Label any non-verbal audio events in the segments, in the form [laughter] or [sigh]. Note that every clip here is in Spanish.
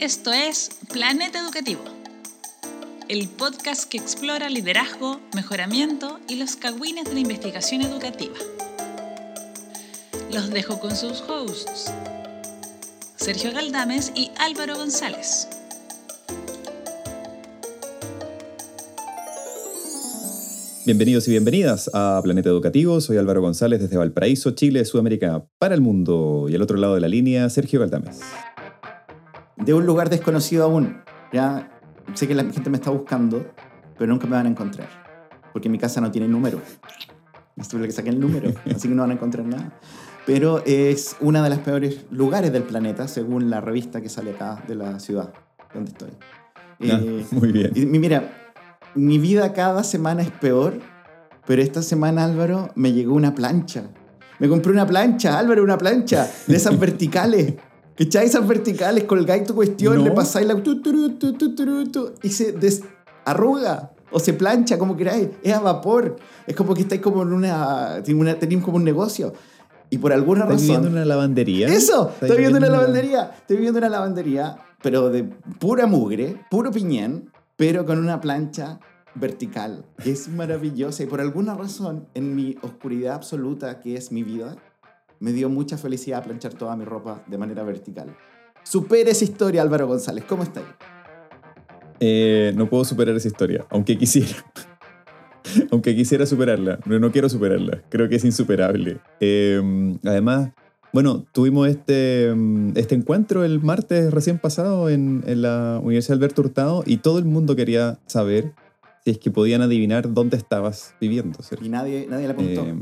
Esto es Planeta Educativo, el podcast que explora liderazgo, mejoramiento y los cagüines de la investigación educativa. Los dejo con sus hosts, Sergio Galdames y Álvaro González. Bienvenidos y bienvenidas a Planeta Educativo. Soy Álvaro González desde Valparaíso, Chile, Sudamérica, para el mundo. Y al otro lado de la línea, Sergio Galdames. De un lugar desconocido aún. Ya sé que la gente me está buscando, pero nunca me van a encontrar. Porque mi casa no tiene número. [laughs] Es que saquen el número, [laughs] así que no van a encontrar nada. Pero es una de las peores lugares del planeta, según la revista que sale acá de la ciudad donde estoy. Ah, Eh, muy bien. y mira, mi vida cada semana es peor, pero esta semana, Álvaro, me llegó una plancha. Me compré una plancha, Álvaro, una plancha de esas [laughs] verticales. ¿Cachai? Esas verticales, colgáis tu cuestión, No. le pasáis la... tu, tu, tu, y se desarruga o se plancha, como queráis. Es a vapor. Es como que estáis como en una... una- Tenéis como un negocio. Y por alguna ¿Estás razón... viviendo en una lavandería? Eso, ¿Estás estoy viviendo en una viviendo lavandería. Estoy viviendo en una lavandería, pero de pura mugre, puro piñén, pero con una plancha vertical. Es maravillosa y por alguna razón, en mi oscuridad absoluta, que es mi vida, me dio mucha felicidad planchar toda mi ropa de manera vertical. Supera esa historia, Álvaro González. ¿Cómo está ahí? Eh, no puedo superar esa historia, aunque quisiera. [laughs] aunque quisiera superarla, pero no quiero superarla. Creo que es insuperable. Eh, además, bueno, tuvimos este, mm, este encuentro el martes recién pasado en, en la Universidad Alberto Hurtado y todo el mundo quería saber si es que podían adivinar dónde estabas viviendo. Y nadie, nadie la apuntó. Eh,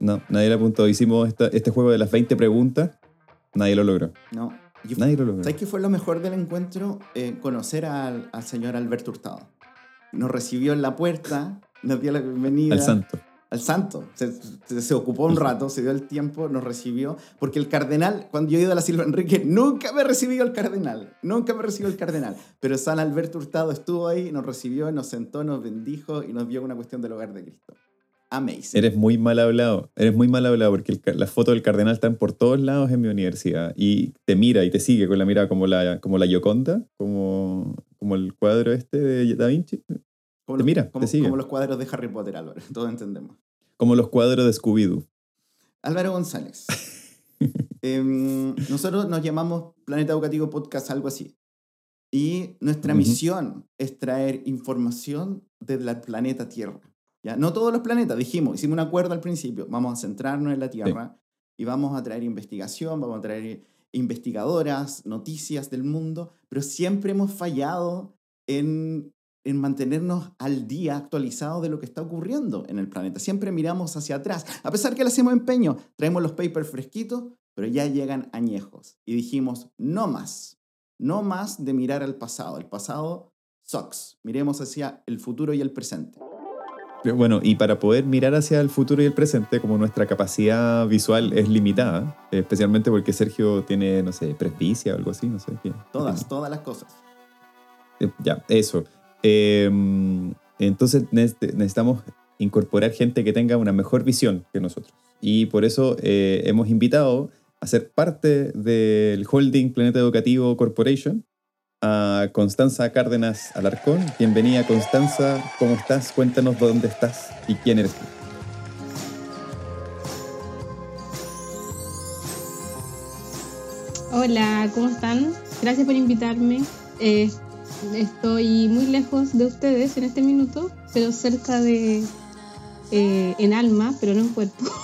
no, nadie le apuntó. Hicimos esta- este juego de las 20 preguntas. Nadie lo logró. no. Y- Nadie lo logró. ¿Sabes qué fue lo mejor del encuentro? Eh, conocer al, al señor Alberto Hurtado. Nos recibió en la puerta, nos dio la bienvenida. Al santo. al santo. Se, se- se ocupó un rato, se dio el tiempo, nos recibió. Porque el cardenal, cuando yo he ido a la Silva Enrique, nunca me recibió el cardenal. Nunca me recibió el cardenal. Pero San Alberto Hurtado estuvo ahí, nos recibió, nos sentó, nos bendijo y nos dio una cuestión del hogar de Cristo. Amazing. Eres muy mal hablado. Eres muy mal hablado porque el las fotos del cardenal están por todos lados en mi universidad. Y te mira y te sigue con la mirada como la, como la Gioconda, como, como el cuadro este de Da Vinci. como te los, mira, te como, sigue. como los cuadros de Harry Potter, Álvaro. [laughs] Todos entendemos. Como los cuadros de Scooby-Doo. Álvaro González. [laughs] Em, nosotros nos llamamos Planeta Educativo Podcast, algo así. Y nuestra misión es traer información del planeta Tierra. ¿Ya? No todos los planetas, dijimos, hicimos un acuerdo al principio, vamos a centrarnos en la Tierra y vamos a traer investigación, vamos a traer investigadoras, noticias del mundo, pero siempre hemos fallado en, en mantenernos al día actualizados de lo que está ocurriendo en el planeta. Siempre miramos hacia atrás, a pesar que le hacemos empeño, traemos los papers fresquitos, pero ya llegan añejos. Y dijimos, no más, no más de mirar al pasado. El pasado sucks. Miremos hacia el futuro y el presente. Pero Bueno, y para poder mirar hacia el futuro y el presente, como nuestra capacidad visual es limitada, eh, especialmente porque Sergio tiene, no sé, presbicia o algo así, no sé. ¿qué? Todas, todas las cosas. Eh, Ya, eso. Eh, entonces nece- necesitamos incorporar gente que tenga una mejor visión que nosotros. Y por eso eh, hemos invitado a ser parte del Holding Planeta Educativo Corporation a Constanza Cárdenas Alarcón. Bienvenida Constanza, ¿cómo estás? Cuéntanos dónde estás y quién eres tú. Hola, ¿cómo están? Gracias por invitarme. Eh, estoy muy lejos de ustedes en este minuto, pero cerca de... eh, en alma, pero no en cuerpo. [laughs]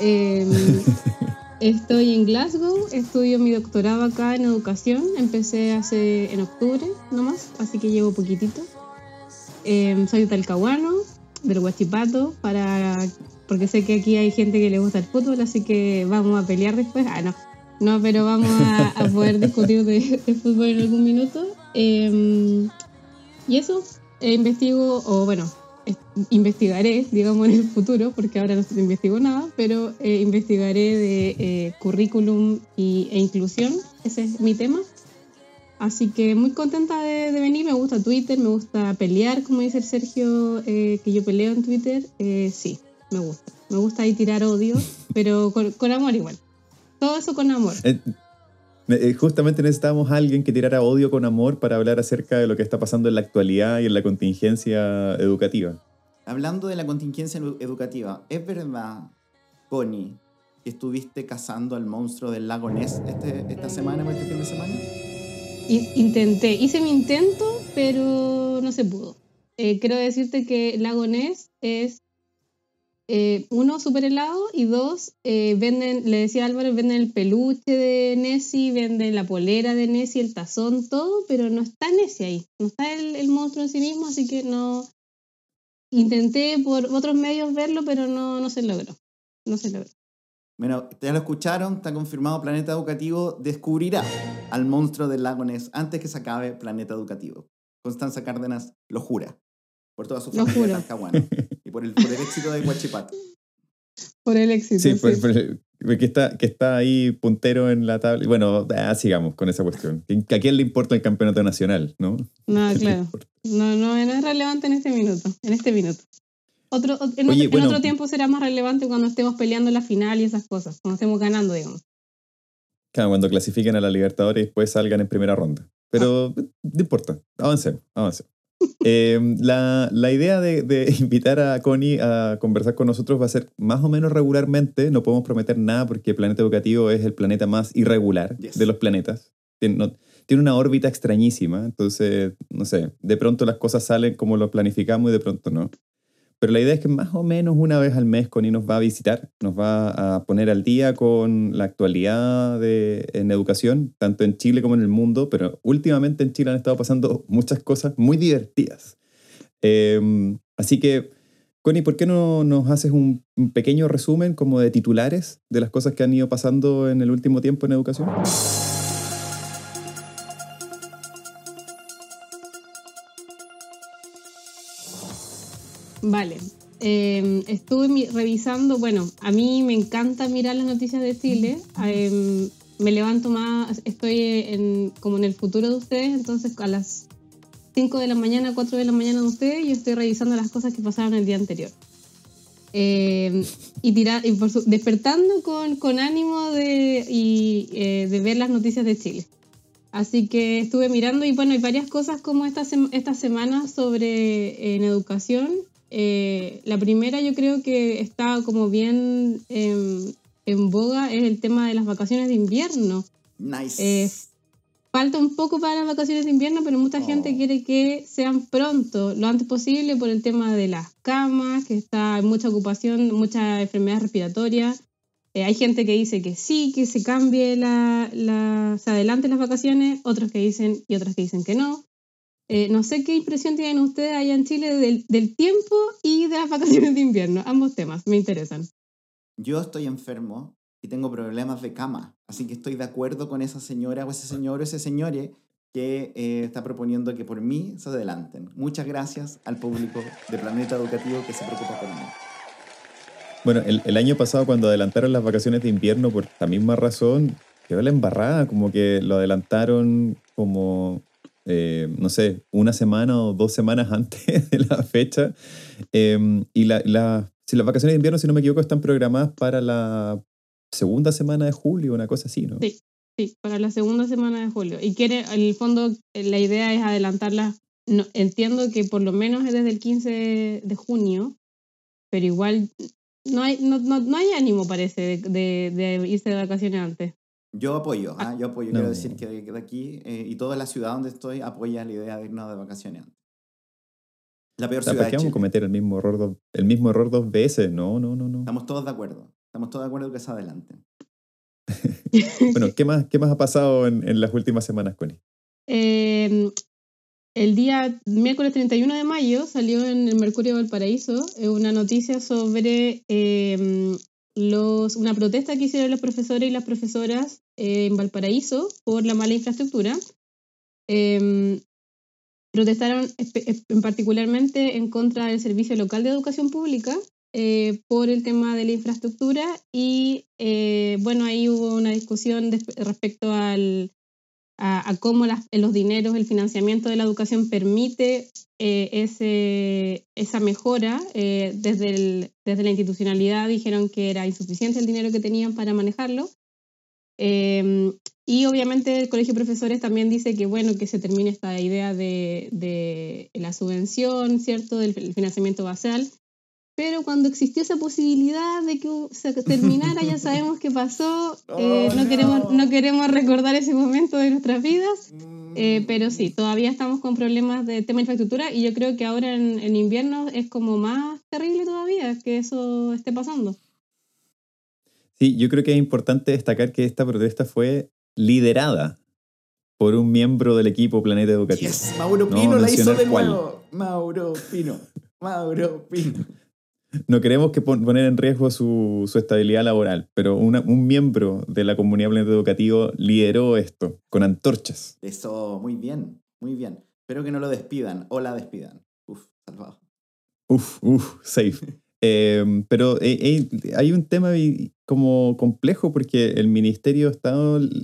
Em, [laughs] estoy en Glasgow, estudio mi doctorado acá en educación. Empecé hace en octubre nomás, así que llevo poquitito. Em, soy Talcahuano, del Huachipato, para, porque sé que aquí hay gente que le gusta el fútbol, así que vamos a pelear después. Ah, no. No, pero vamos a, a poder [laughs] discutir de, de fútbol en algún minuto. Eh, y eso, eh, investigo, o bueno, investigaré, digamos, en el futuro, porque ahora no se investigo nada, pero eh, investigaré de eh, currículum y, e inclusión. Ese es mi tema. Así que muy contenta de, de venir. Me gusta Twitter, me gusta pelear, como dice el Sergio, eh, que yo peleo en Twitter. Eh, sí, me gusta. Me gusta ahí tirar odio, pero con, con amor igual. Todo eso con amor. Eh, Justamente necesitábamos a alguien que tirara odio con amor para hablar acerca de lo que está pasando en la actualidad y en la contingencia educativa. Hablando de la contingencia edu- educativa, ¿es verdad, Connie, que estuviste cazando al monstruo del lago Ness este, esta semana o este fin de semana? I- Intenté, hice mi intento, pero no se pudo. Eh, quiero decirte que Lago Ness es, eh, uno, súper helado, y dos, eh, venden, le decía Álvaro, venden el peluche de Nessie, venden la polera de Nessie, el tazón, todo, pero no está Nessie ahí, no está el, el monstruo en sí mismo, así que no... Intenté por otros medios verlo, pero no, no se logró. No se logró. Bueno, ya lo escucharon, está confirmado Planeta Educativo descubrirá al monstruo del lago Ness antes que se acabe Planeta Educativo. Constanza Cárdenas lo jura. Por toda su Lo familia juro. [laughs] y por el, por el éxito de Huachipato. [laughs] Por el éxito. Sí, sí. por- por- que, está, que está ahí puntero en la tabla. Bueno, ah, sigamos con esa cuestión. ¿Que ¿A quién le importa el campeonato nacional? ¿no? No, [laughs] claro. No, no, no es relevante en este minuto. En este minuto. Otro, ot- en, Oye, otro, en bueno. otro tiempo será más relevante cuando estemos peleando la final y esas cosas, cuando estemos ganando, digamos. Claro, cuando clasifiquen a la Libertadores y después salgan en primera ronda. Pero Ah. no importa, avancemos, avancemos. Eh, la, la idea de, de [laughs] invitar a Connie a conversar con nosotros va a ser más o menos regularmente. No podemos prometer nada porque el planeta educativo es el planeta más irregular Yes. de los planetas. Tiene, no- tiene una órbita extrañísima, entonces, no sé, de pronto las cosas salen como lo planificamos y de pronto no. Pero la idea es que más o menos una vez al mes Connie nos va a visitar, nos va a poner al día con la actualidad de, en educación, tanto en Chile como en el mundo, pero últimamente en Chile han estado pasando muchas cosas muy divertidas. Eh, así que, Connie, ¿por qué no nos haces un, un pequeño resumen como de titulares de las cosas que han ido pasando en el último tiempo en educación? Vale. Eh, estuve revisando, bueno, a mí me encanta mirar las noticias de Chile. Eh, me levanto más, estoy en, como en el futuro de ustedes, entonces a las 5 de la mañana, 4 de la mañana de ustedes, yo estoy revisando las cosas que pasaron el día anterior. Eh, y, tira- y por su- despertando con, con ánimo de, y, eh, de ver las noticias de Chile. Así que estuve mirando y bueno, hay varias cosas como esta, esta semana sobre eh, en educación. Eh, la primera yo creo que está como bien em, en boga es el tema de las vacaciones de invierno. Nice. Eh, falta un poco para las vacaciones de invierno, pero mucha Oh. gente quiere que sean pronto, lo antes posible, por el tema de las camas, que está mucha ocupación, muchas enfermedades respiratorias. Eh, hay gente que dice que sí, que se cambie la, la, se adelante las vacaciones, otros que dicen y otras que dicen que no. Eh, no sé qué impresión tienen ustedes allá en Chile del, del tiempo y de las vacaciones de invierno. Ambos temas me interesan. Yo estoy enfermo y tengo problemas de cama, así que estoy de acuerdo con esa señora o ese señor o ese señore que eh, está proponiendo que por mí se adelanten. Muchas gracias al público de Planeta Educativo que se preocupa por mí. Bueno, el, el año pasado cuando adelantaron las vacaciones de invierno por la misma razón, quedó la embarrada, como que lo adelantaron como, eh, no sé, una semana o dos semanas [laughs] antes de la fecha. Eh, y la, la- si las vacaciones de invierno, si no me equivoco, están programadas para la segunda semana de julio, una cosa así, ¿no? Sí. Sí, para la segunda semana de julio. Y quiere, en el fondo, eh, la idea es adelantarla. No, entiendo que por lo menos es desde el 15 de junio, pero igual no hay, no, no, no hay ánimo, parece, de, de- de irse de vacaciones antes. Yo apoyo, ¿ah? yo apoyo. No. Quiero decir que de, aquí eh, y toda la ciudad donde estoy apoya la idea de irnos de vacaciones antes. La peor O sea, ciudad ¿por de qué vamos a cometer el mismo error dos, el mismo error dos veces? No, no, no, no. Estamos todos de acuerdo. Estamos todos de acuerdo que se adelanten. [laughs] Bueno, ¿qué más, qué más ha pasado en, en las últimas semanas, Connie? Eh, el día miércoles 31 de mayo salió en el Mercurio Valparaíso eh, una noticia sobre eh, los, una protesta que hicieron los profesores y las profesoras eh, en Valparaíso por la mala infraestructura. Eh, protestaron en particularmente en contra del Servicio Local de Educación Pública eh, por el tema de la infraestructura y eh, bueno, ahí hubo una discusión respecto al, a, cómo los dineros, el financiamiento de la educación permite eh, esa mejora. Eh, desde, desde la institucionalidad dijeron que era insuficiente el dinero que tenían para manejarlo. Eh, Y obviamente el Colegio de Profesores también dice que bueno, que se termine esta idea de, de la subvención, ¿cierto? Del financiamiento basal. Pero cuando existió esa posibilidad de que se terminara, ya sabemos qué pasó. [laughs] Eh, Oh, no, no. Queremos, no queremos recordar ese momento de nuestras vidas. Mm. Eh, pero sí, todavía estamos con problemas de tema de infraestructura y yo creo que ahora en, en invierno es como más terrible todavía que eso esté pasando. Sí, yo creo que es importante destacar que esta protesta fue liderada por un miembro del equipo Planeta Educativo. Yes, Mauro No Pino la hizo mencionar de cuál. nuevo. Mauro Pino. Mauro Pino. [laughs] No queremos que pon- poner en riesgo su, su estabilidad laboral, pero una- un miembro de la comunidad Planeta Educativo lideró esto con antorchas. Eso, muy bien, muy bien. Espero que no lo despidan o la despidan. Uf, salvado. Uf, uf, safe. [laughs] Eh, pero eh, eh, hay un tema como complejo porque el ministerio está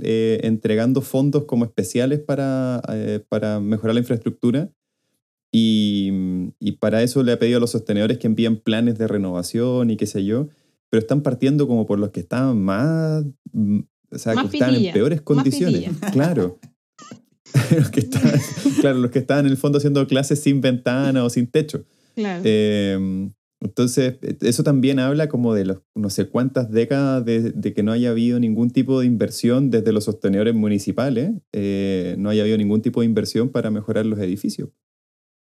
eh, entregando fondos como especiales para, eh, para mejorar la infraestructura y, y para eso le ha pedido a los sostenedores que envíen planes de renovación y qué sé yo, pero están partiendo como por los que estaban más, mm, o sea, Más que estaban en peores condiciones. Claro. [laughs] los que estaban, claro, los que estaban en el fondo haciendo clases sin ventana o sin techo. Claro. Eh, entonces, eso también habla como de los no sé cuántas décadas de, de que no haya habido ningún tipo de inversión desde los sostenedores municipales, eh, no haya habido ningún tipo de inversión para mejorar los edificios.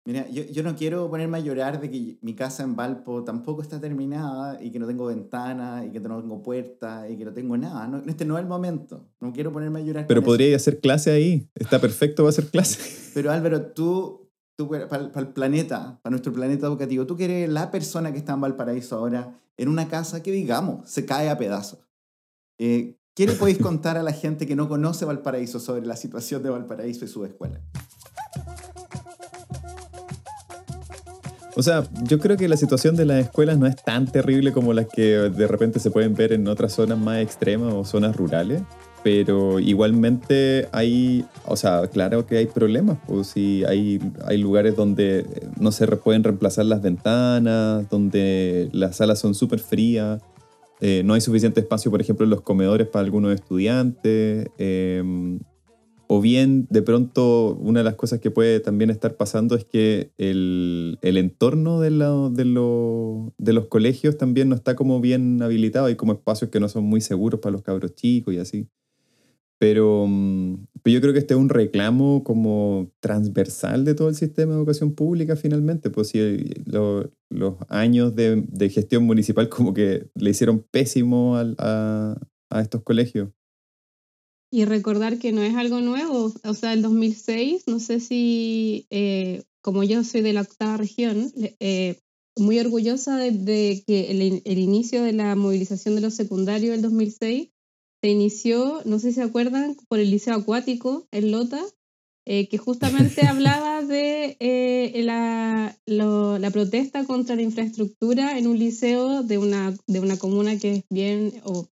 Mira, yo, yo no quiero ponerme a llorar de que mi casa en Valpo tampoco está terminada y que no tengo ventana y que no tengo puerta y que no tengo nada. No, este no es el momento. No quiero ponerme a llorar. Pero con eso. podría hacer clase ahí, está perfecto, va a hacer clase. [laughs] Pero Álvaro, tú, tú para, el planeta, para nuestro planeta educativo, tú que eres la persona que está en Valparaíso ahora, en una casa que, digamos, se cae a pedazos. Eh, ¿Qué le podéis [laughs] contar a la gente que no conoce Valparaíso sobre la situación de Valparaíso y su escuela? O sea, yo creo que la situación de las escuelas no es tan terrible como las que de repente se pueden ver en otras zonas más extremas o zonas rurales, pero igualmente hay, o sea, claro que hay problemas, pues sí, hay, hay lugares donde no se pueden reemplazar las ventanas, donde las salas son súper frías, eh, no hay suficiente espacio, por ejemplo, en los comedores para algunos estudiantes, eh, o bien, de pronto, una de las cosas que puede también estar pasando es que el, el entorno de, la- de, lo- de los colegios también no está como bien habilitado. Hay como espacios que no son muy seguros para los cabros chicos y así. Pero, mm, yo creo que este es un reclamo como transversal de todo el sistema de educación pública finalmente. Pues si lo- los años de, de gestión municipal como que le hicieron pésimo al- a, a estos colegios. Y recordar que no es algo nuevo, o sea, el 2006, no sé si, eh, como yo soy de la octava región, eh, muy orgullosa de, de que el, el inicio de la movilización de los secundarios del 2006 se inició, no sé si se acuerdan, por el Liceo Acuático en Lota, eh, que justamente [laughs] hablaba de eh, la, lo- la protesta contra la infraestructura en un liceo de una, de una comuna que es bien, o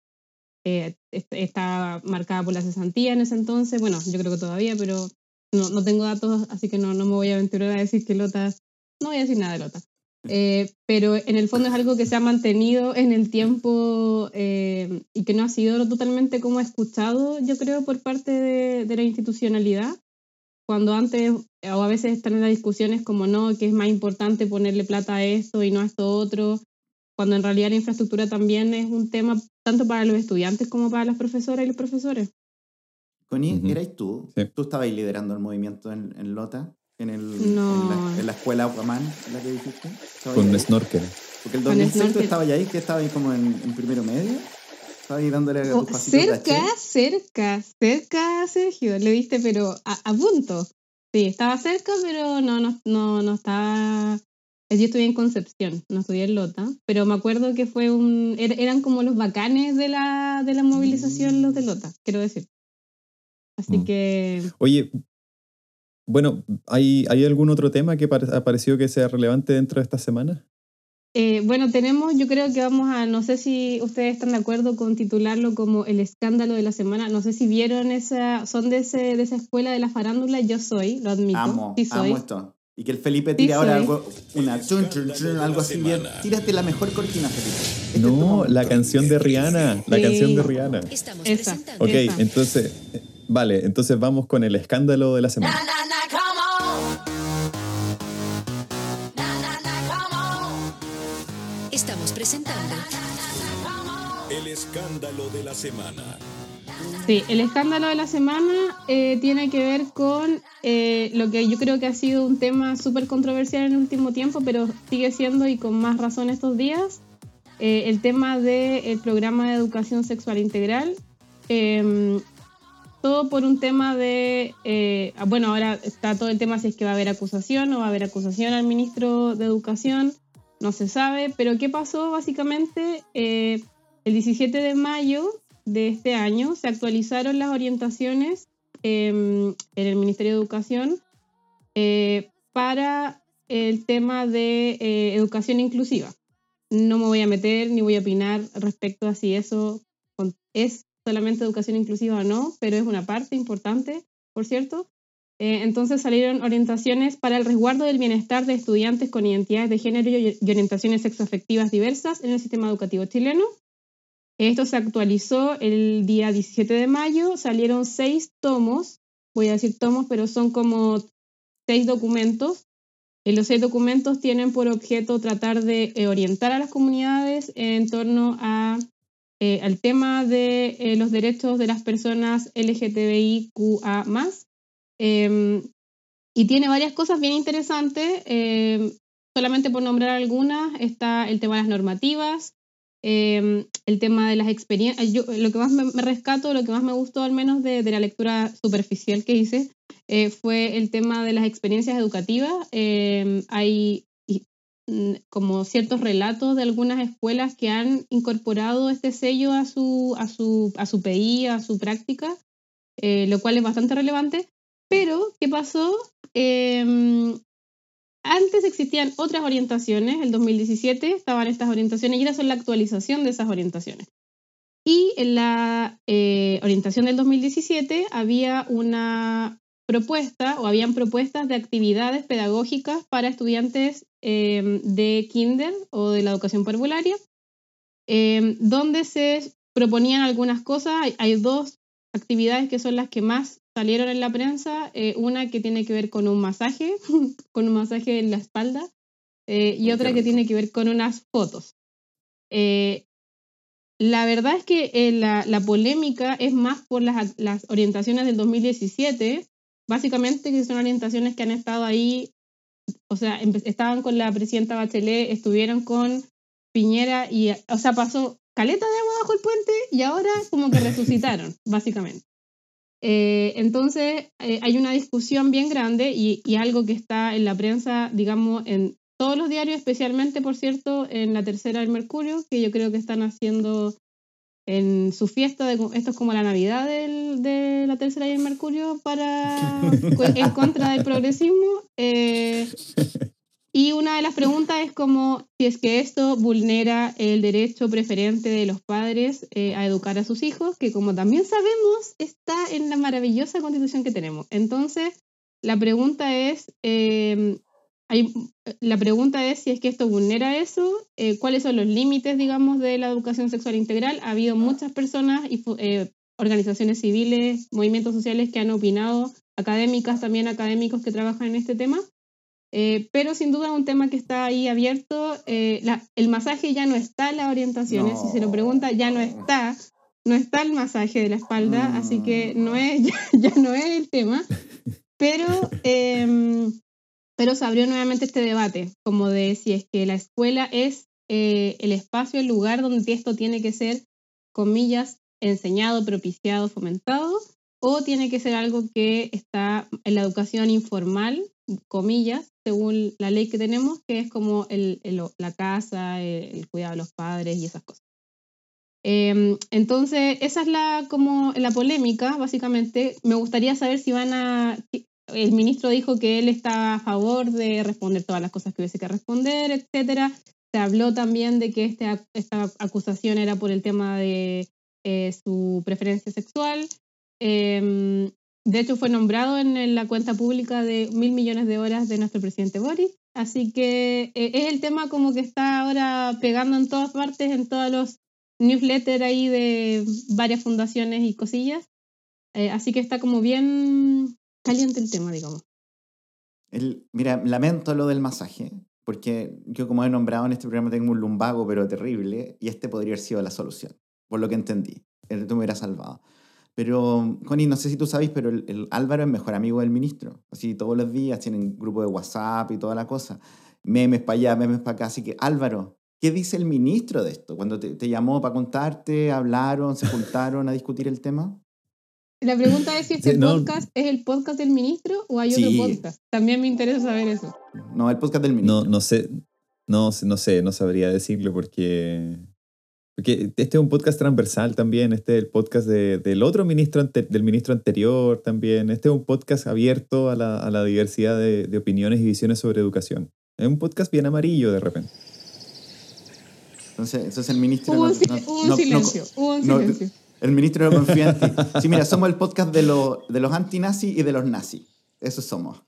eh, est- está marcada por la cesantía en ese entonces, bueno, yo creo que todavía, pero no, no tengo datos, así que no, no me voy a aventurar a decir que Lota, no voy a decir nada de Lota. Eh, pero en el fondo es algo que se ha mantenido en el tiempo eh, y que no ha sido totalmente como escuchado, yo creo, por parte de, de la institucionalidad, cuando antes o a veces están en las discusiones como no, que es más importante ponerle plata a esto y no a esto otro, cuando en realidad la infraestructura también es un tema tanto para los estudiantes como para las profesoras y los profesores. Connie, Ujú. ¿erais tú? Sí. ¿Tú estabas ahí liderando el movimiento en, en Lota? En, el, No. en, la, en la escuela Aquaman, en la que dijiste? ¿Estabas Con ahí? snorkel. Porque el Con 2006 tú estabas ahí, que estabas ahí como en, en primero medio. Estabas ahí dándole a Oh, tus pasitos de cerca, cerca, cerca, Sergio, le viste, pero a, a punto. Sí, estaba cerca, pero no, no, no, no estaba. Yo estudié en Concepción, no estudié en Lota, pero me acuerdo que fue un. er- eran como los bacanes de la, de la movilización los de Lota, quiero decir. Así Mm. que. Oye, bueno, ¿hay, ¿hay algún otro tema que pare- ha parecido que sea relevante dentro de esta semana? Eh, bueno, tenemos, yo creo que vamos a, no sé si ustedes están de acuerdo con titularlo como el escándalo de la semana. No sé si vieron esa, son de, ese, de esa escuela de la farándula. Yo soy, lo admito. Amo, sí soy. amo esto. Y que el Felipe tire ahora algo, una chun, chun, chun, algo así bien. Tírate la mejor cortina, Felipe. Este No, la canción de Rihanna, la Sí. canción de Rihanna. Estamos Esa. presentando Ok, Esa. entonces, Vale, entonces vamos con el escándalo de la semana. Estamos presentando El escándalo de la semana. Sí, el escándalo de la semana eh, tiene que ver con eh, lo que yo creo que ha sido un tema súper controversial en el último tiempo, pero sigue siendo y con más razón estos días, eh, el tema del programa de educación sexual integral. Em, todo por un tema de, bueno, ahora está todo el tema si es que va a haber acusación o va a haber acusación al ministro de Educación, no se sabe, pero ¿qué pasó básicamente? el 17 de mayo de este año se actualizaron las orientaciones em, en el Ministerio de Educación eh, para el tema de eh, educación inclusiva. No me voy a meter ni voy a opinar respecto a si eso es solamente educación inclusiva o no, pero es una parte importante, por cierto. Eh, entonces salieron orientaciones para el resguardo del bienestar de estudiantes con identidades de género y orientaciones sexoafectivas diversas en el sistema educativo chileno. Esto se actualizó el día 17 de mayo, salieron seis tomos, voy a decir tomos, pero son como seis documentos. Eh, los seis documentos tienen por objeto tratar de eh, orientar a las comunidades en torno eh, al tema de los derechos de las personas LGTBIQA. Em, y tiene varias cosas bien interesantes. Em, solamente por nombrar algunas, está el tema de las normativas, Em, el tema de las experiencias. Yo, lo que más me, rescato, lo que más me gustó al menos de, de la lectura superficial que hice, eh, fue el tema de las experiencias educativas. Em, hay mm, como ciertos relatos de algunas escuelas que han incorporado este sello a su, a su, a su PI, a su práctica, eh, lo cual es bastante relevante. Pero, ¿qué pasó? Eh, antes existían otras orientaciones, el 2017 estaban estas orientaciones y ahora son la actualización de esas orientaciones. Y en la eh, orientación del 2017 había una propuesta o habían propuestas de actividades pedagógicas para estudiantes em, de kinder o de la educación parvularia, em, donde se proponían algunas cosas. hay, dos actividades que son las que más salieron en la prensa, eh, una que tiene que ver con un masaje, [laughs] con un masaje en la espalda, eh, y otra que tiene que ver con unas fotos. Eh, la verdad es que la, la, polémica es más por las, las, orientaciones del 2017, básicamente que son orientaciones que han estado ahí, o sea, estaban con la presidenta Bachelet, estuvieron con Piñera y, o sea, pasó caleta de agua bajo el puente y ahora como que resucitaron, básicamente. Eh, entonces, eh, hay una discusión bien grande y, algo que está en la prensa, digamos, en todos los diarios, especialmente, por cierto, en la tercera del Mercurio, que yo creo que están haciendo en su fiesta, de, esto es como la Navidad de la tercera del Mercurio para, [laughs] en contra del progresismo. Eh, y una de las preguntas es como si es que esto vulnera el derecho preferente de los padres eh, a educar a sus hijos, que como también sabemos está en la maravillosa constitución que tenemos. Entonces, la pregunta es, em, la pregunta es si es que esto vulnera eso, eh, cuáles son los límites, digamos, de la educación sexual integral. Ha habido muchas personas y eh, organizaciones civiles, movimientos sociales que han opinado, académicas, también académicos que trabajan en este tema. Eh, pero sin duda es un tema que está ahí abierto. Eh, el masaje ya no está en las orientaciones, si se lo pregunta, ya no está. No está el masaje de la espalda, así que no es, [laughs] ya, no es el tema. Pero, em, pero se abrió nuevamente este debate, como de si es que la escuela es eh, el espacio, el lugar donde esto tiene que ser, comillas, enseñado, propiciado, fomentado, o tiene que ser algo que está en la educación informal, comillas, según la ley que tenemos, que es como el, la casa, el, cuidado de los padres y esas cosas. Em, entonces, esa es la, como la polémica, básicamente. Me gustaría saber si van a... El ministro dijo que él está a favor de responder todas las cosas que hubiese que responder, etc. Se habló también de que este, esta acusación era por el tema de eh, su preferencia sexual. Eh, de hecho, fue nombrado en la cuenta pública de mil millones de horas de nuestro presidente Boris. Así que eh, es el tema como que está ahora pegando en todas partes, en todos los newsletters ahí de varias fundaciones y cosillas. Eh, así que está como bien caliente el tema, digamos. El, mira, lamento lo del masaje, porque yo como he nombrado en este programa tengo un lumbago pero terrible y este podría haber sido la solución, por lo que entendí. Te me hubiera salvado. Pero, Connie, no sé si tú sabes, pero el, el Álvaro es mejor amigo del ministro. Así todos los días tienen grupo de WhatsApp y toda la cosa. Memes para allá, memes para acá. Así que, Álvaro, ¿qué dice el ministro de esto? Cuando te, te llamó para contarte, hablaron, se juntaron a discutir el tema. La pregunta es si este Sí, [laughs] no. podcast es el podcast del ministro o hay Sí. otro podcast. También me interesa saber eso. No, el podcast del ministro. No, no sé, no, no sé, no sabría decirlo porque, porque este es un podcast transversal también, este es el podcast de- del otro ministro, ante- del ministro anterior también, este es un podcast abierto a la, a la diversidad de, de opiniones y visiones sobre educación. Es un podcast bien amarillo de repente. Entonces, entonces el ministro Hubo no- un, si- no- hubo un no- no- silencio, hubo un no- silencio. el ministro no confía en ti. Sí, mira, somos el podcast de, los de los antinazis y de los nazis. Eso somos.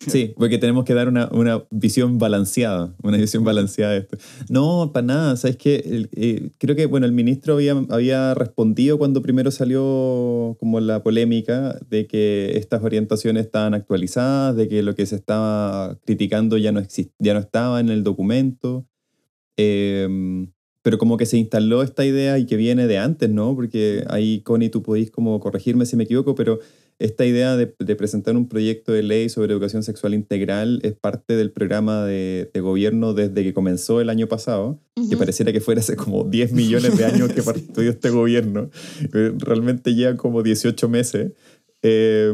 Sí, porque tenemos que dar una, una visión balanceada, una visión balanceada de esto. No, para nada, ¿sabes qué? Eh, creo que, bueno, el ministro había, había respondido cuando primero salió como la polémica de que estas orientaciones estaban actualizadas, de que lo que se estaba criticando ya no, exist- no estaba en el documento. Eh, pero como que se instaló esta idea y que viene de antes, ¿no? Porque ahí, Connie, tú podéis como corregirme si me equivoco, pero esta idea de, de presentar un proyecto de ley sobre educación sexual integral es parte del programa de, de gobierno desde que comenzó el año pasado, que pareciera que fuera hace como 10 [laughs] millones de años que partió este gobierno. Eh, Realmente llevan como 18 meses. Eh,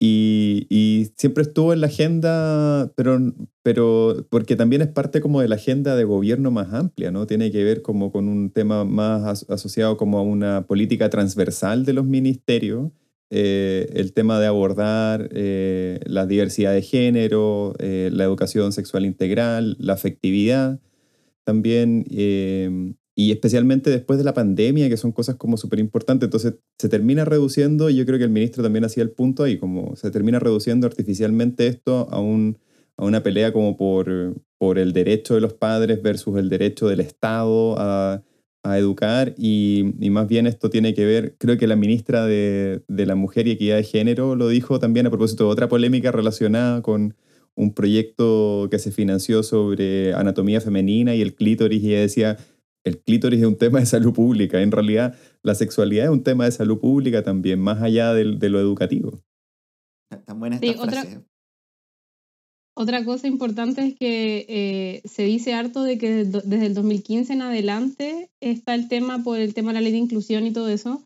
y, y siempre estuvo en la agenda, pero, pero porque también es parte como de la agenda de gobierno más amplia, ¿no? Tiene que ver como con un tema más as- asociado como a una política transversal de los ministerios, eh, el tema de abordar eh, la diversidad de género, eh, la educación sexual integral, la afectividad también, y especialmente después de la pandemia, que son cosas como súper importantes, entonces se termina reduciendo, y yo creo que el ministro también hacía el punto ahí, como se termina reduciendo artificialmente esto a, un, a una pelea como por, por el derecho de los padres versus el derecho del Estado a, a educar, y, y más bien esto tiene que ver, creo que la ministra de, de la Mujer y Equidad de Género lo dijo también a propósito de otra polémica relacionada con un proyecto que se financió sobre anatomía femenina y el clítoris, y ella decía, el clítoris es un tema de salud pública. En realidad, la sexualidad es un tema de salud pública también, más allá de, lo educativo. Tan buena esta frase. Otra cosa importante es que eh, se dice harto de que desde el 2015 en adelante está el tema por el tema de la ley de inclusión y todo eso,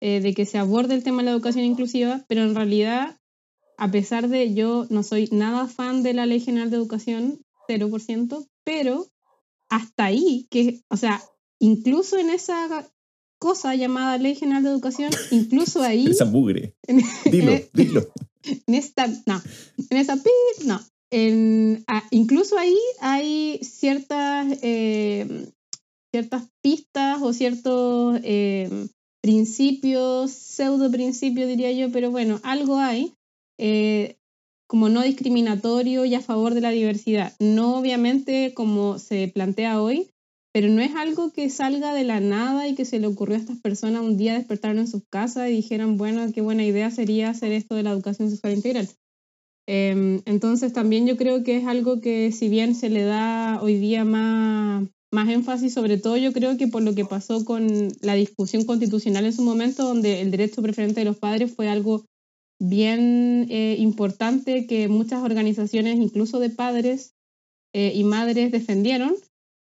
eh, de que se aborde el tema de la educación inclusiva, pero en realidad, a pesar de yo no soy nada fan de la ley general de educación, 0%, pero hasta ahí, que, o sea, incluso en esa cosa llamada ley general de educación, incluso [laughs] ahí... Esa mugre. en- Dilo, en- [laughs] dilo. en esta, no, en esa no. En, ah, incluso ahí hay ciertas, eh, ciertas pistas o ciertos eh, principios, pseudo principios diría yo, pero bueno, algo hay eh, como no discriminatorio y a favor de la diversidad. No obviamente como se plantea hoy, pero no es algo que salga de la nada y que se le ocurrió a estas personas un día despertaron en sus casas y dijeron, bueno, qué buena idea sería hacer esto de la educación sexual integral. Em, entonces también yo creo que es algo que si bien se le da hoy día más, más énfasis, sobre todo yo creo que por lo que pasó con la discusión constitucional en su momento, donde el derecho preferente de los padres fue algo bien eh, importante que muchas organizaciones, incluso de padres eh, y madres, defendieron.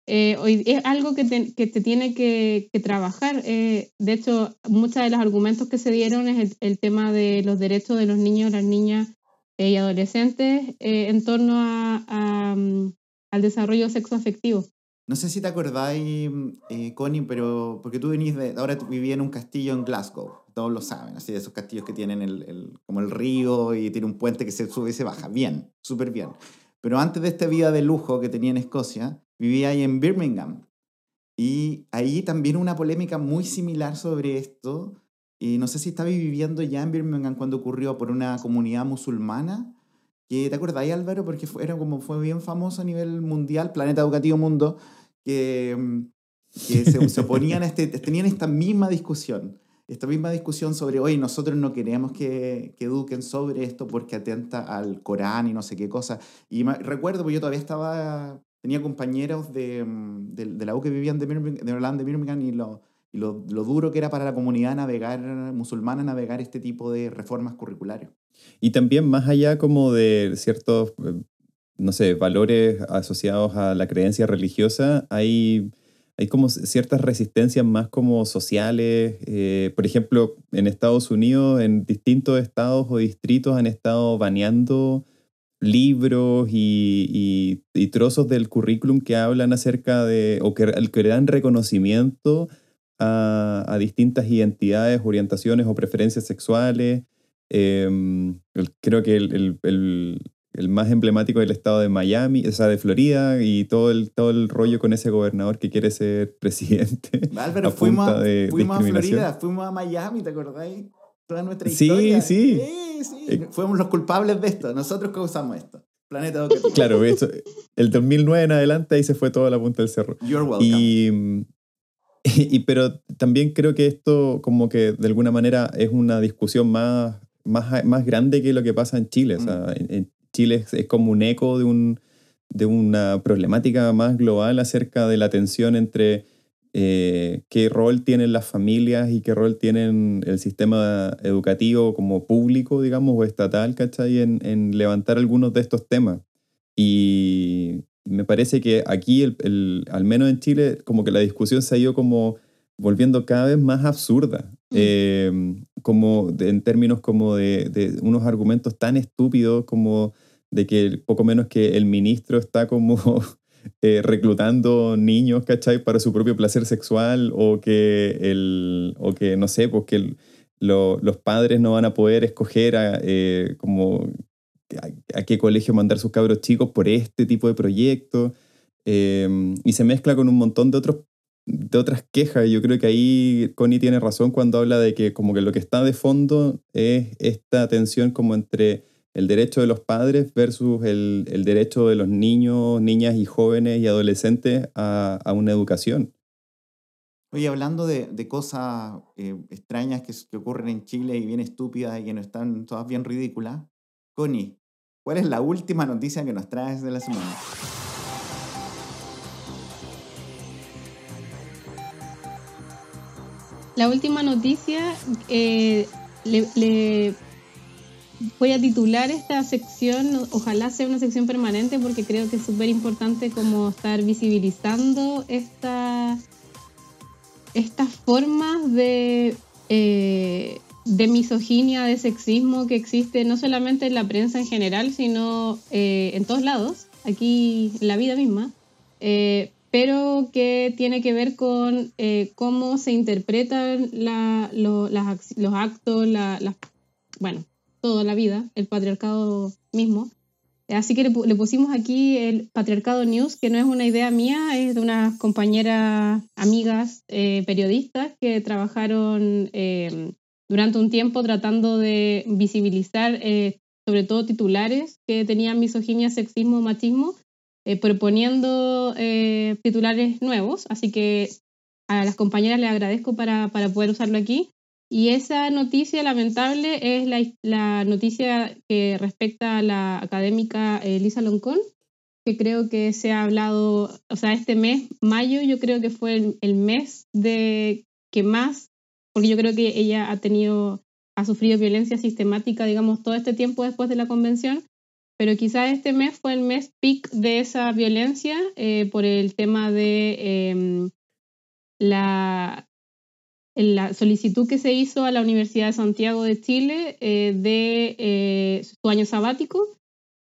Eh, hoy es algo que te, que te tiene que, que trabajar. Eh, de hecho, muchos de los argumentos que se dieron es el, el tema de los derechos de los niños, las niñas eh, y adolescentes eh, en torno a, a, mm, al desarrollo sexoafectivo. No sé si te acordáis, eh, Connie, pero porque tú venís de. Ahora tú vivías en un castillo en Glasgow, todos lo saben, así de esos castillos que tienen el, el- como el río y tiene un puente que se sube y se baja. Bien, súper bien. Pero antes de esta vida de lujo que tenía en Escocia, vivía ahí en Birmingham. Y ahí también una polémica muy similar sobre esto. Y no sé si estabais viviendo ya en Birmingham cuando ocurrió por una comunidad musulmana. Que, ¿Te acordáis, Álvaro? Porque fue, era como, fue bien famoso a nivel mundial, Planeta Educativo Mundo, que, que se, se oponían a este, tenían esta misma discusión. esta misma discusión sobre, oye, nosotros no queremos que, que eduquen sobre esto porque atenta al Corán y no sé qué cosa. Y me- recuerdo, porque yo todavía estaba, tenía compañeros de, mm, de, de la U que vivían de, Birmingham, de Holanda, de Birmingham, y, lo, y lo, lo duro que era para la comunidad navegar, musulmana navegar este tipo de reformas curriculares. Y también más allá como de ciertos, eh, no sé, valores asociados a la creencia religiosa, hay, hay como ciertas resistencias más como sociales. eh, por ejemplo, en Estados Unidos, en distintos estados o distritos han estado baneando libros y, y- trozos del currículum que hablan acerca de, o que, que dan reconocimiento a, a distintas identidades, orientaciones o preferencias sexuales. El- creo que el, el- el- el más emblemático es el estado de Miami, o sea, de Florida, y todo el, todo el rollo con ese gobernador que quiere ser [laughs] presidente. Álvaro, a fuimos, punta a, de fuimos a. Florida, fuimos a Miami, ¿te acordáis? Toda nuestra Sí, historia. sí. Sí, sí. Eh, Fuimos los culpables de esto. Nosotros causamos esto. Planeta. [laughs] Claro, eso, el 2009 en adelante ahí se fue toda la punta del cerro. You're welcome. Y, mm, [laughs] y- pero también creo que esto como que de alguna manera es una discusión más, más, más grande que lo que pasa en Chile. O sea, Mm. en, en Chile es, es como un eco de, un, de una problemática más global acerca de la tensión entre eh, qué rol tienen las familias y qué rol tienen el sistema educativo como público, digamos, o estatal, ¿cachai? En, en levantar algunos de estos temas. Y me parece que aquí, el, el- al menos en Chile, como que la discusión se ha ido como volviendo cada vez más absurda, Eh, como de- en términos como de, de unos argumentos tan estúpidos como de que poco menos que el ministro está como [laughs] eh, reclutando niños, ¿cachai? Para su propio placer sexual o que, el, o que no sé, pues que el- lo- los padres no van a poder escoger a, eh, como a, qué colegio mandar sus cabros chicos por este tipo de proyectos. eh, y se mezcla con un montón de otros de otras quejas. Yo creo que ahí Connie tiene razón cuando habla de que como que lo que está de fondo es esta tensión como entre el derecho de los padres versus el, el derecho de los niños, niñas y jóvenes y adolescentes a, a una educación. Oye, hablando de, de cosas eh, extrañas que, que ocurren en Chile y bien estúpidas y que no están todas bien ridículas, Connie, ¿cuál es la última noticia que nos traes de la semana? La última noticia, eh, le, voy a titular esta sección, ojalá sea una sección permanente porque creo que es súper importante como estar visibilizando esta, estas formas de, eh, de misoginia, de sexismo que existe no solamente en la prensa en general, sino eh, en todos lados, aquí en la vida misma. Eh, pero que tiene que ver con eh, cómo se interpretan los actos, bueno, toda la vida, el patriarcado mismo. Así que le, le pusimos aquí el Patriarcado News, que no es una idea mía, es de unas compañeras, amigas, periodistas que trabajaron durante un tiempo tratando de visibilizar eh, sobre todo titulares que tenían misoginia, sexismo, machismo, eh, proponiendo eh, titulares nuevos. Así que a las compañeras les agradezco para, para poder usarlo aquí. Y esa noticia lamentable es la, la noticia que respecta a la académica eh, Lisa Loncón, que creo que se ha hablado, o sea, este mes, mayo, yo creo que fue el, el mes de que más, porque yo creo que ella ha tenido, ha sufrido violencia sistemática, digamos, todo este tiempo después de la convención, pero quizás este mes fue el mes peak de esa violencia eh, por el tema de la, la solicitud que se hizo a la Universidad de Santiago de Chile eh, de eh, su año sabático.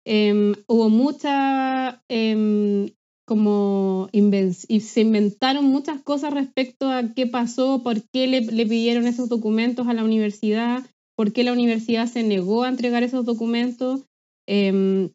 Em, hubo mucha, em, como se inventaron muchas cosas respecto a qué pasó, por qué le, le pidieron esos documentos a la universidad, por qué la universidad se negó a entregar esos documentos. Em,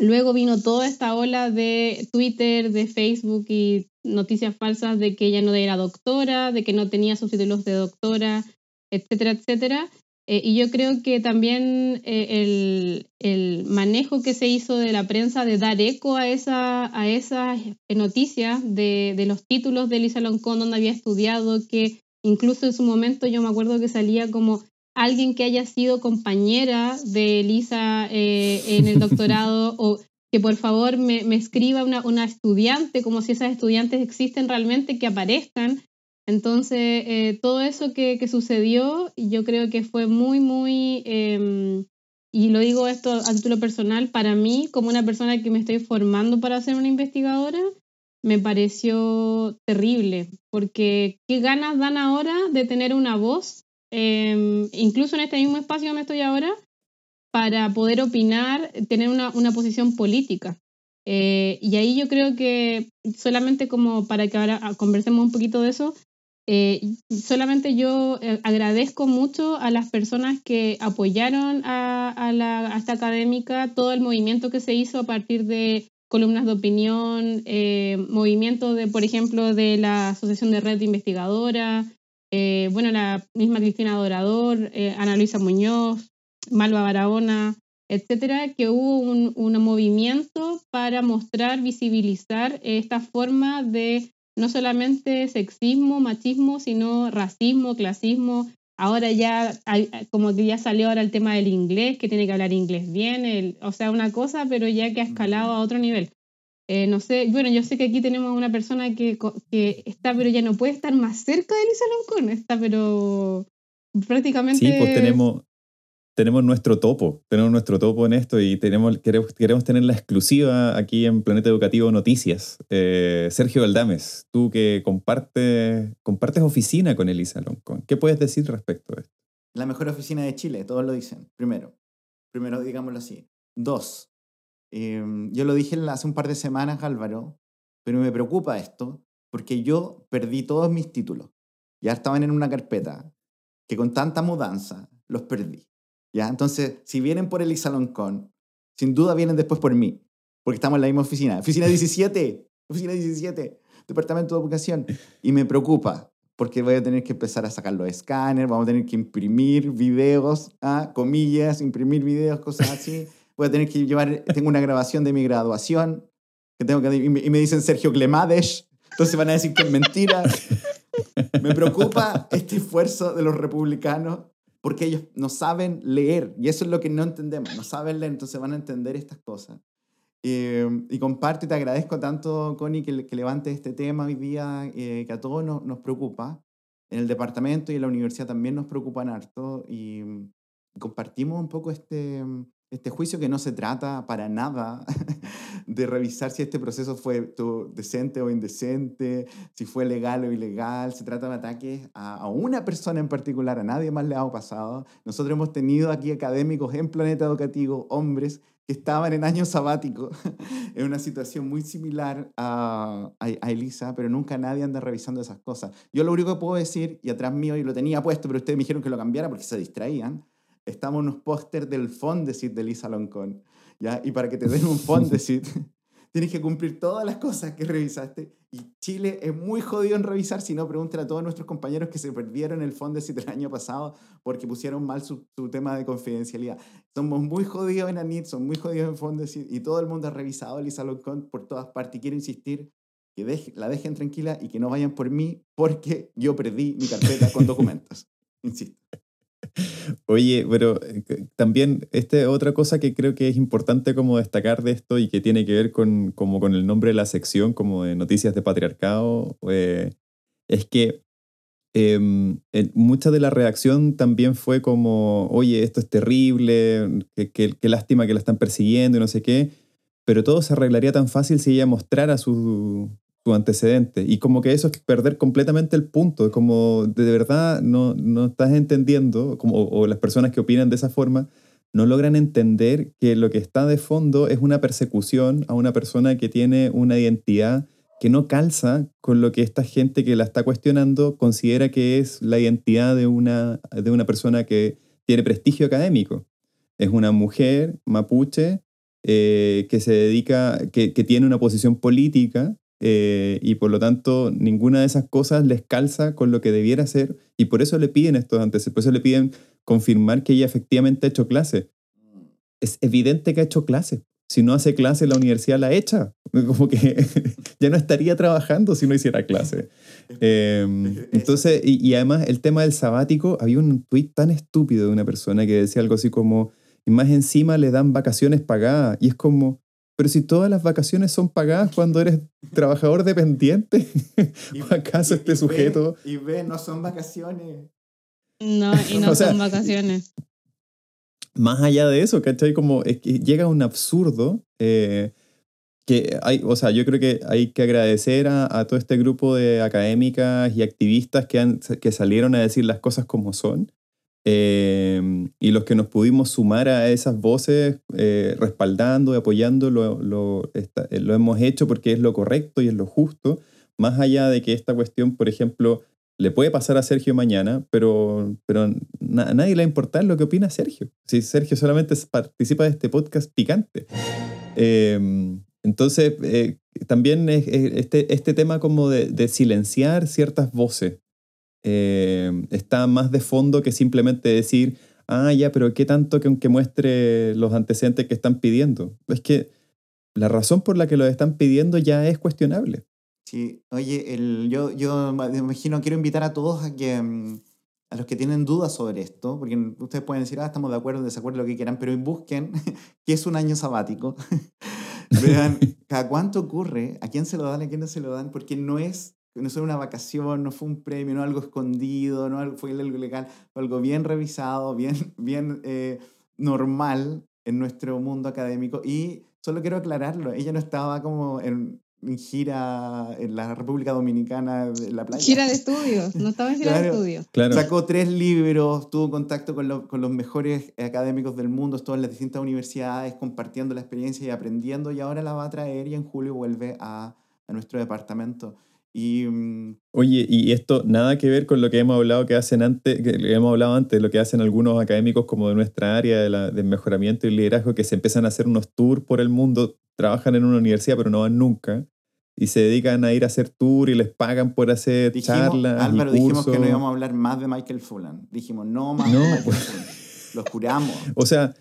luego vino toda esta ola de Twitter, de Facebook y noticias falsas de que ella no era doctora, de que no tenía sus títulos de doctora, etcétera, etcétera. Eh, y yo creo que también eh, el, el manejo que se hizo de la prensa de dar eco a, esa, a esas noticias de, de los títulos de Lisa Loncón, donde había estudiado, que incluso en su momento yo me acuerdo que salía como alguien que haya sido compañera de Elisa eh, en el doctorado [laughs] o que por favor me, escriba una, una, estudiante, como si esas estudiantes existen realmente, que aparezcan. Entonces, eh, todo eso que, sucedió, yo creo que fue muy, muy, em, y lo digo esto a título personal, para mí, como una persona que me estoy formando para ser una investigadora, me pareció terrible, porque qué ganas dan ahora de tener una voz, em, incluso en este mismo espacio donde estoy ahora, para poder opinar, tener una, una posición política. Eh, y ahí yo creo que solamente como para que ahora conversemos un poquito de eso, eh, solamente yo eh, agradezco mucho a las personas que apoyaron a, la, esta académica, todo el movimiento que se hizo a partir de columnas de opinión, eh, movimientos de, por ejemplo, de la Asociación de Red Investigadora, bueno, la misma Cristina Dorador, Ana Luisa Muñoz, Malva Barahona, etcétera, que hubo un, movimiento para mostrar, visibilizar esta forma de no solamente sexismo, machismo, sino racismo, clasismo. Ahora ya, hay, como que ya salió ahora el tema del inglés, que tiene que hablar inglés bien, el, o sea, una cosa, pero ya que ha escalado a otro nivel. Eh, no sé, bueno, yo sé que aquí tenemos una persona que, que está, pero ya no puede estar más cerca de Elisa Loncón, está, pero prácticamente... Sí, pues tenemos, tenemos nuestro topo, tenemos nuestro topo en esto y tenemos, queremos, queremos tener la exclusiva aquí en Planeta Educativo Noticias. Eh, Sergio Galdames, tú que compartes, compartes oficina con Elisa Loncón, ¿qué puedes decir respecto a esto? La mejor oficina de Chile, todos lo dicen, primero. Primero, digámoslo así. Dos, Em, yo lo dije hace un par de semanas, Álvaro, pero me preocupa esto porque yo perdí todos mis títulos. Ya estaban en una carpeta que con tanta mudanza los perdí. ¿Ya? Entonces, si vienen por Elisa Loncón, sin duda vienen después por mí, porque estamos en la misma oficina. Oficina [laughs] 17, oficina 17, Departamento de Educación. Y me preocupa, porque voy a tener que empezar a sacar los escáneres, vamos a tener que imprimir videos, ¿ah? comillas, imprimir videos, cosas así voy a tener que llevar, tengo una grabación de mi graduación, que tengo que, y me dicen Sergio Clemades, entonces van a decir que es mentira. Me preocupa este esfuerzo de los republicanos porque ellos no saben leer y eso es lo que no entendemos, no saben leer, entonces van a entender estas cosas. Eh, y comparto y te agradezco tanto, Connie, que, que levantes este tema hoy día, eh, que a todos nos, nos, preocupa. En el departamento y en la universidad también nos preocupan harto y, y compartimos un poco este, este juicio que no se trata para nada [laughs] de revisar si este proceso fue decente o indecente, si fue legal o ilegal, se trata de ataques a, una persona en particular, a nadie más le ha pasado. Nosotros hemos tenido aquí académicos en Planeta Educativo, hombres que estaban en año sabático, [laughs] en una situación muy similar a, a, Elisa, pero nunca nadie anda revisando esas cosas. Yo lo único que puedo decir, y atrás mío, y lo tenía puesto, pero ustedes me dijeron que lo cambiara porque se distraían, estamos unos póster del Fondesit de Lisa Loncón. ¿Ya? Y para que te den un Fondesit, [laughs] tienes que cumplir todas las cosas que revisaste. Y Chile es muy jodido en revisar, si no, pregúntale a todos nuestros compañeros que se perdieron el Fondesit el año pasado porque pusieron mal su, su tema de confidencialidad. Somos muy jodidos en ANIT, son muy jodidos en Fondesit y todo el mundo ha revisado a Lisa Loncón por todas partes. Y quiero insistir que la dejen tranquila y que no vayan por mí porque yo perdí mi carpeta con documentos. [laughs] Insisto. Oye, pero eh, también esta otra cosa que creo que es importante como destacar de esto y que tiene que ver con, como con el nombre de la sección, como de Noticias de Patriarcado, eh, es que em, mucha de la reacción también fue como, oye, esto es terrible, qué lástima que la están persiguiendo y no sé qué, pero todo se arreglaría tan fácil si ella mostrara su, tu antecedente. Y como que eso es perder completamente el punto. Como de verdad no, no estás entendiendo, o, las personas que opinan de esa forma, no logran entender que lo que está de fondo es una persecución a una persona que tiene una identidad que no calza con lo que esta gente que la está cuestionando considera que es la identidad de una, de una persona que tiene prestigio académico. Es una mujer mapuche eh, que se dedica, que, que tiene una posición política eh, y por lo tanto ninguna de esas cosas les calza con lo que debiera ser y por eso le piden estos antes, por eso le piden confirmar que ella efectivamente ha hecho clase. Es evidente que ha hecho clase. si no hace clase, la universidad la echa. [laughs] Como que [laughs] ya no estaría trabajando si no hiciera clase. Em, entonces, y, y, además el tema del sabático, había un tuit tan estúpido de una persona que decía algo así como, y más encima le dan vacaciones pagadas. Y es como, pero si todas las vacaciones son pagadas cuando eres trabajador dependiente, ¿o [laughs] acaso este sujeto... y ve, no son vacaciones. No, y [laughs] no son vacaciones. Más allá de eso, ¿cachai? Como es que llega un absurdo eh, que hay, o sea, yo creo que hay que agradecer a, a todo este grupo de académicas y activistas que, han, que salieron a decir las cosas como son eh, y los que nos pudimos sumar a esas voces eh, respaldando y apoyando eh, lo, hemos hecho porque es lo correcto y es lo justo, más allá de que esta cuestión, por ejemplo, le puede pasar a Sergio mañana, pero, pero a nadie le va a importar lo que opina Sergio. Si Sergio solamente participa de este podcast picante. entonces, también es, este, este tema como de silenciar ciertas voces eh, está más de fondo que simplemente decir, ah, ya, pero ¿qué tanto que aunque muestre los antecedentes que están pidiendo? Es que la razón por la que lo están pidiendo ya es cuestionable. Sí, oye, el, yo, yo me imagino, quiero invitar a todos a que mm, a los que tienen dudas sobre esto, porque ustedes pueden decir, ah, estamos de acuerdo, desacuerdo, lo que quieran, pero busquen [laughs] qué es un año sabático. [laughs] Vean, [laughs] cada cuánto ocurre, a quién se lo dan, a quién no se lo dan, porque no es no fue una vacación, no fue un premio, no algo escondido, no fue algo legal, fue algo bien revisado, bien, [laughs] bien eh, normal en nuestro mundo académico. Y solo quiero aclararlo, ella no estaba como en, gira en la República Dominicana, en la playa. Gira de estudios, no estaba en gira de estudios. Sacó tres libros, tuvo contacto con, con, los mejores académicos del mundo, estuvo en las distintas universidades, compartiendo la experiencia y aprendiendo, y ahora la va a traer y en julio vuelve a, a nuestro departamento. Y, mm, Oye, y esto nada que ver con lo que hemos hablado que hacen antes, que hemos hablado antes, lo que hacen algunos académicos como de nuestra área de, la, de mejoramiento y liderazgo, que se empiezan a hacer unos tours por el mundo, trabajan en una universidad pero no van nunca, y se dedican a ir a hacer tours y les pagan por hacer charlas. Álvaro, dijimos que no íbamos a hablar más de Michael Fullan. Dijimos, no más de Michael pues. Los curamos. [laughs] O sea,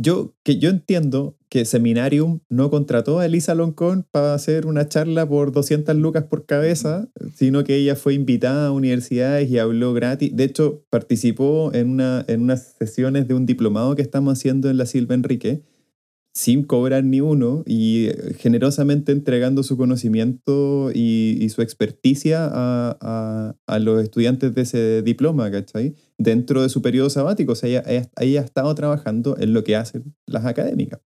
yo, que yo entiendo que Seminarium no contrató a Elisa Loncón para hacer una charla por 200 lucas por cabeza, sino que ella fue invitada a universidades y habló gratis. De hecho, participó en, una, en unas sesiones de un diplomado que estamos haciendo en la Silva Enrique, sin cobrar ni uno y eh, generosamente entregando su conocimiento y, su experticia a, a, los estudiantes de ese diploma, ¿cachai? Dentro de su periodo sabático. O sea, ella, ella, ha estado trabajando en lo que hacen las académicas.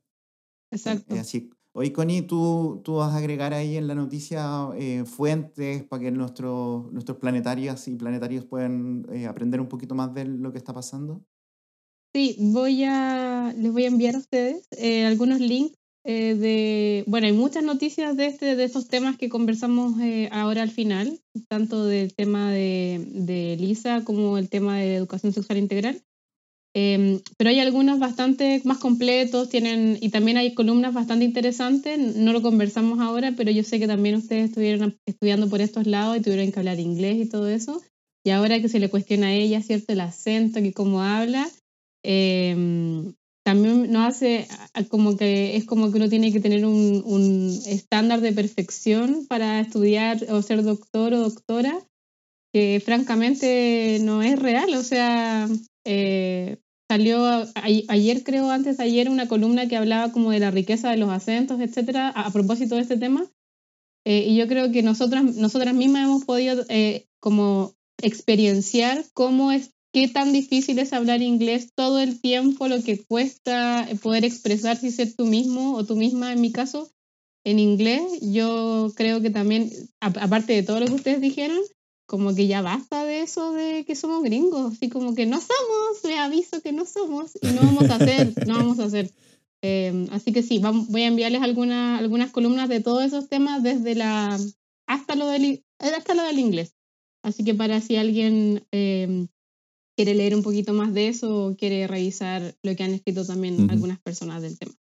Exacto. Así. Oye, Connie, ¿tú, tú vas a agregar ahí en la noticia eh, fuentes para que nuestros nuestros planetarios y planetarios puedan eh, aprender un poquito más de lo que está pasando? Sí, voy a, les voy a enviar a ustedes eh, algunos links eh, de, bueno, hay muchas noticias de, este, de estos temas que conversamos eh, ahora al final, tanto del tema de, de Lisa como el tema de educación sexual integral. Em, pero hay algunos bastante más completos, tienen, y también hay columnas bastante interesantes, no lo conversamos ahora, pero yo sé que también ustedes estuvieron estudiando por estos lados y tuvieron que hablar inglés y todo eso, y ahora que se le cuestiona a ella, ¿cierto? El acento, que cómo habla, Em, también no hace como que es como que uno tiene que tener un, un, estándar de perfección para estudiar o ser doctor o doctora, que francamente no es real. O sea, eh, salió ayer, creo, antes de ayer, una columna que hablaba como de la riqueza de los acentos, etcétera, a, propósito de este tema. Eh, y yo creo que nosotras, nosotras mismas hemos podido eh, como experienciar cómo es qué tan difícil es hablar inglés todo el tiempo, lo que cuesta poder expresarse y ser tú mismo o tú misma, en mi caso, en inglés. Yo creo que también, aparte de todo lo que ustedes dijeron, como que ya basta de eso de que somos gringos, así como que no somos, me aviso que no somos y no vamos a hacer, [laughs] no vamos a hacer. Em, así que sí, vamos, voy a enviarles alguna, algunas columnas de todos esos temas desde la hasta lo del hasta lo del inglés. Así que para si alguien eh, quiere leer un poquito más de eso o quiere revisar lo que han escrito también algunas personas del tema.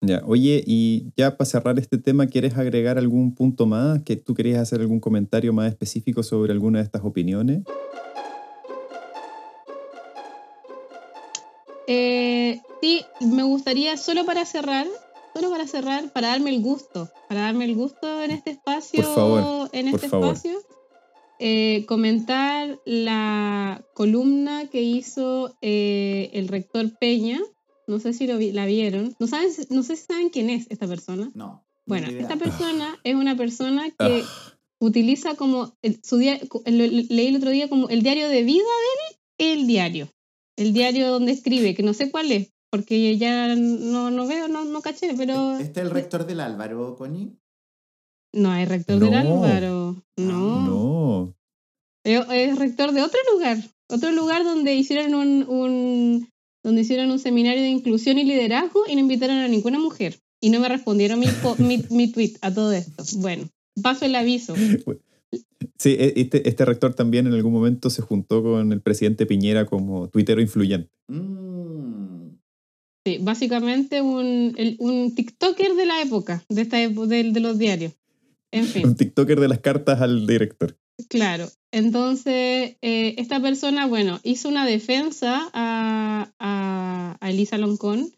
Ya, oye, y ya para cerrar este tema, ¿quieres agregar algún punto más? ¿Que tú querías hacer algún comentario más específico sobre alguna de estas opiniones? Eh, sí, me gustaría solo para cerrar, solo para cerrar, para darme el gusto, para darme el gusto en este espacio, Por favor, en por este favor. espacio, eh, comentar la columna que hizo eh, el rector Peña. No sé si lo vi- la vieron. No, saben, no sé si saben quién es esta persona. No. Bueno, esta persona [laughs] es una persona que Ah, utiliza como el- su lo- leí el otro día como el diario de vida de él, el diario. El diario donde escribe, que no sé cuál es, porque ya no, no veo, no, no caché, pero ¿Este es el rector del Álvaro, Connie? No es rector del No. Álvaro. No. no. Es, es rector de otro lugar. Otro lugar donde hicieron un, un- donde hicieron un seminario de inclusión y liderazgo y no invitaron a ninguna mujer. Y no me respondieron mi, mi, [laughs] mi tweet a todo esto. Bueno, paso el aviso. Sí, e- este, este rector también en algún momento se juntó con el presidente Piñera como tuitero influyente. Mm. Sí, básicamente un, el- un TikToker de la época, de, esta epo- de, de los diarios. En [laughs] Un TikToker de las cartas al director. claro. Entonces, eh, esta persona, bueno, hizo una defensa a, a, a Elisa Loncón.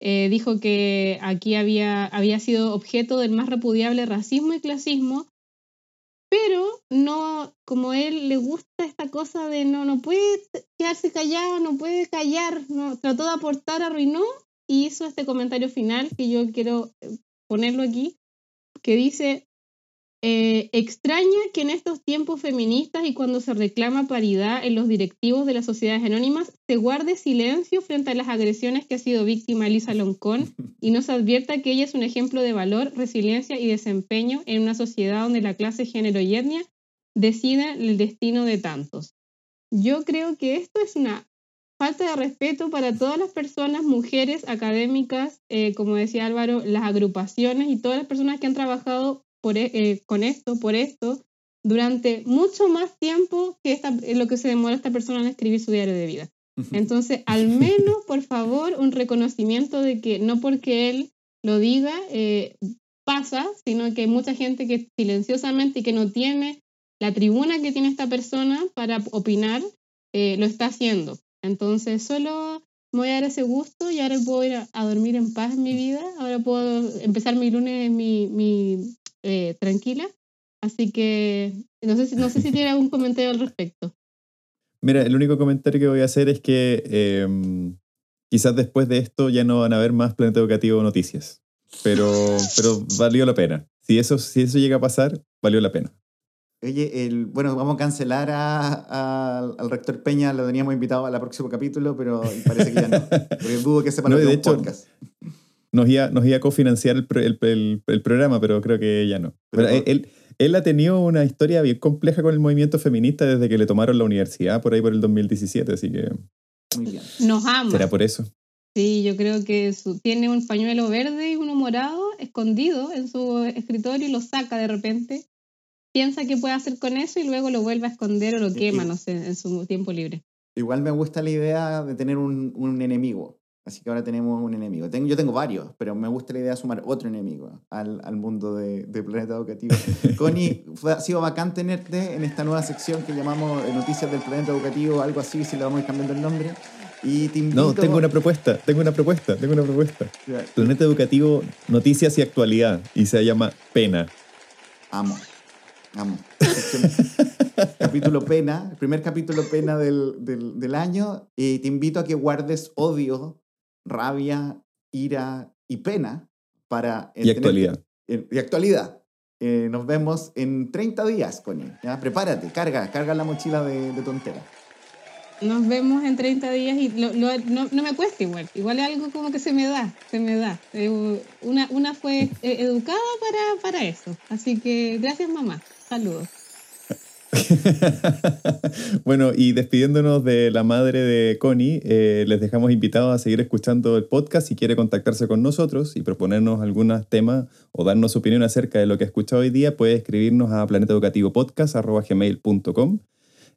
Eh, dijo que aquí había, había sido objeto del más repudiable racismo y clasismo, pero no, como él le gusta esta cosa de no, no puede quedarse callado, no puede callar, no, trató de aportar, arruinó y hizo este comentario final que yo quiero eh, ponerlo aquí, que dice, eh, extraña que en estos tiempos feministas y cuando se reclama paridad en los directivos de las sociedades anónimas, se guarde silencio frente a las agresiones que ha sido víctima Elisa Loncón y no se advierta que ella es un ejemplo de valor, resiliencia y desempeño en una sociedad donde la clase, género y etnia deciden el destino de tantos. Yo creo que esto es una falta de respeto para todas las personas, mujeres, académicas, eh, como decía Álvaro, las agrupaciones y todas las personas que han trabajado por, e- eh, con esto, por esto, durante mucho más tiempo que esta, eh, lo que se demora esta persona en escribir su diario de vida. Entonces, al [laughs] menos, por favor, un reconocimiento de que no porque él lo diga eh, pasa, sino que hay mucha gente que silenciosamente y que no tiene la tribuna que tiene esta persona para opinar, eh, lo está haciendo. Entonces, solo me voy a dar ese gusto y ahora puedo ir a, a dormir en paz en mi vida. Ahora puedo empezar mi lunes mi, mi, eh, tranquila. Así que no sé, si, no sé si tiene algún comentario al respecto. Mira, el único comentario que voy a hacer es que eh, quizás después de esto ya no van a haber más Planeta Educativo noticias. Pero, [laughs] pero valió la pena. Si eso, si eso llega a pasar, valió la pena. Oye, el, bueno, vamos a cancelar a- a- al rector Peña, lo teníamos invitado al próximo capítulo, pero parece que ya no. Porque dudo que sepa [laughs] No, de un hecho, podcast. Nos iba, nos iba a cofinanciar el, el- el- el programa, pero creo que ya no. Pero- Pero él, él ha tenido una historia bien compleja con el movimiento feminista desde que le tomaron la universidad por ahí por el 2017, así que Muy bien. Nos ama. será por eso. Sí, yo creo que su- tiene un pañuelo verde y uno morado escondido en su escritorio y lo saca de repente. Piensa qué puede hacer con eso y luego lo vuelve a esconder o lo quema, y- no sé, en su tiempo libre. Igual me gusta la idea de tener un, un enemigo. Así que ahora tenemos un enemigo. Tengo, yo tengo varios, pero me gusta la idea de sumar otro enemigo al, al mundo de, de Planeta Educativo. [laughs] Connie, fue, ha sido bacán tenerte en esta nueva sección que llamamos eh, Noticias del Planeta Educativo, algo así, si le vamos a ir cambiando el nombre. Y te invito... No, tengo una propuesta, tengo una propuesta, tengo una propuesta. Planeta Educativo, Noticias y Actualidad, y se llama Pena. Amo, amo. [laughs] Capítulo pena, el primer capítulo pena del, del, del año. Y te invito a que guardes odio, rabia, ira y pena para... Y actualidad. y actualidad. Eh, nos vemos en 30 días, Connie. ¿ya? Prepárate, carga, carga la mochila de, de tontera. Nos vemos en 30 días y lo- lo- no, no me cuesta igual. Igual es algo como que se me da, se me da. Eh, una, una fue eh, educada para, para eso. Así que gracias mamá. Saludos. [laughs] bueno, y despidiéndonos de la madre de Connie, eh, les dejamos invitados a seguir escuchando el podcast. Si quiere contactarse con nosotros y proponernos algunos temas o darnos su opinión acerca de lo que ha escuchado hoy día, puede escribirnos a planetaeducativopodcast.gmail.com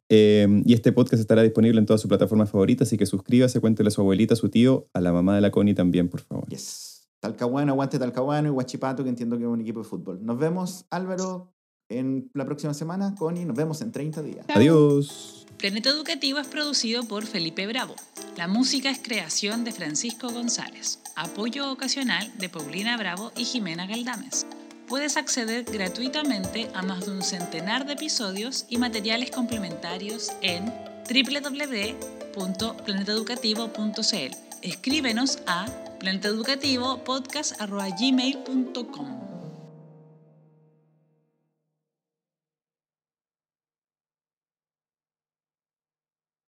eh, y este podcast estará disponible en todas sus plataformas favoritas, así que suscríbase, cuéntele a su abuelita, a su tío, a la mamá de la Connie también, por favor. Yes. Talcahuano, aguante Talcahuano y Huachipato, que entiendo que es un equipo de fútbol. Nos vemos, Álvaro, en la próxima semana. Connie, nos vemos en 30 días. Chao. Adiós. Planeta Educativo es producido por Felipe Bravo. La música es creación de Francisco González. Apoyo ocasional de Paulina Bravo y Jimena Galdames. Puedes acceder gratuitamente a más de un centenar de episodios y materiales complementarios en www.planeteducativo.cl. Escríbenos a planeteducativopodcast.gmail.com